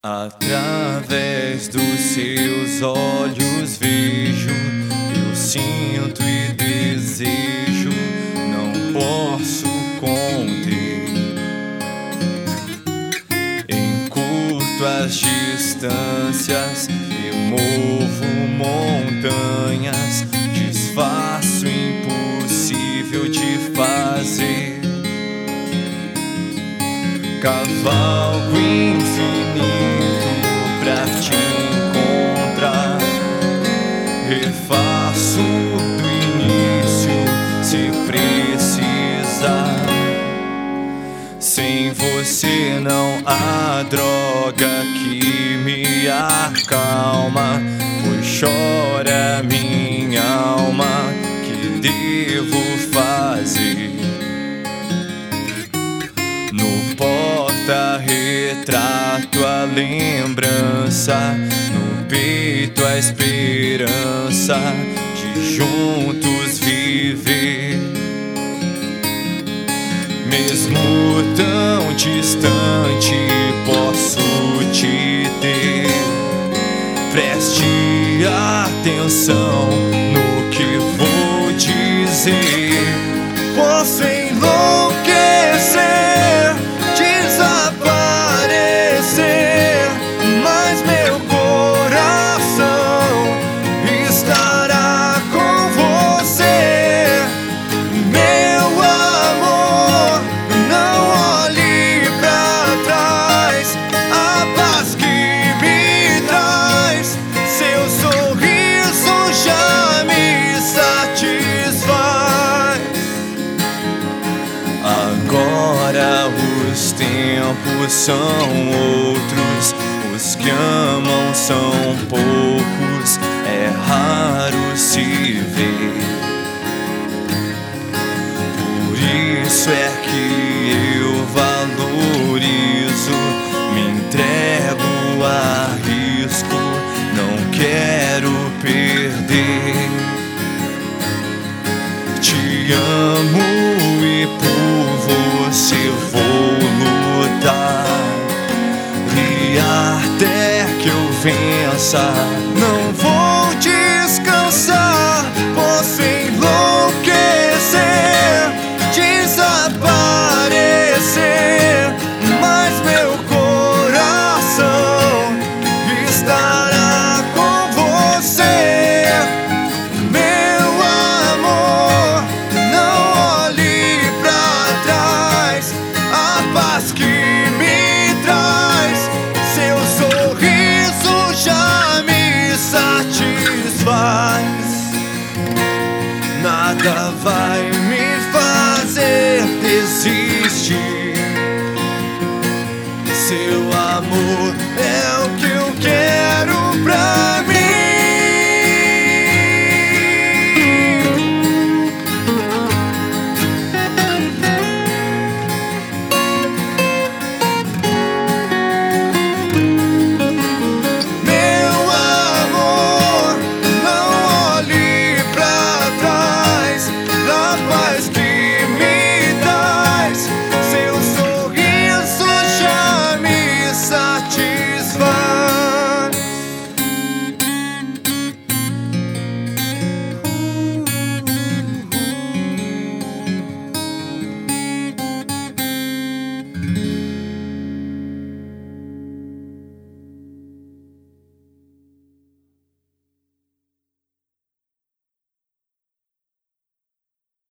Através dos seus olhos vejo, eu sinto e desejo, não posso conter. Encurto as distâncias, removo montanhas, Cavalgo infinito pra te encontrar. Refaço do início se precisar. Sem você não há droga que me acalma, pois chora minha alma. Que devo lembrança, no peito a esperança de juntos viver. Mesmo tão distante, posso te ter. Preste atenção no que vou dizer. Os tempos são outros, os que amam são poucos, é raro se ver. Por isso é que eu valorizo, me entrego a risco, não quero perder. Te amo e por você vou vença, não nada vai me fazer desistir. Seu amor é o que eu quero.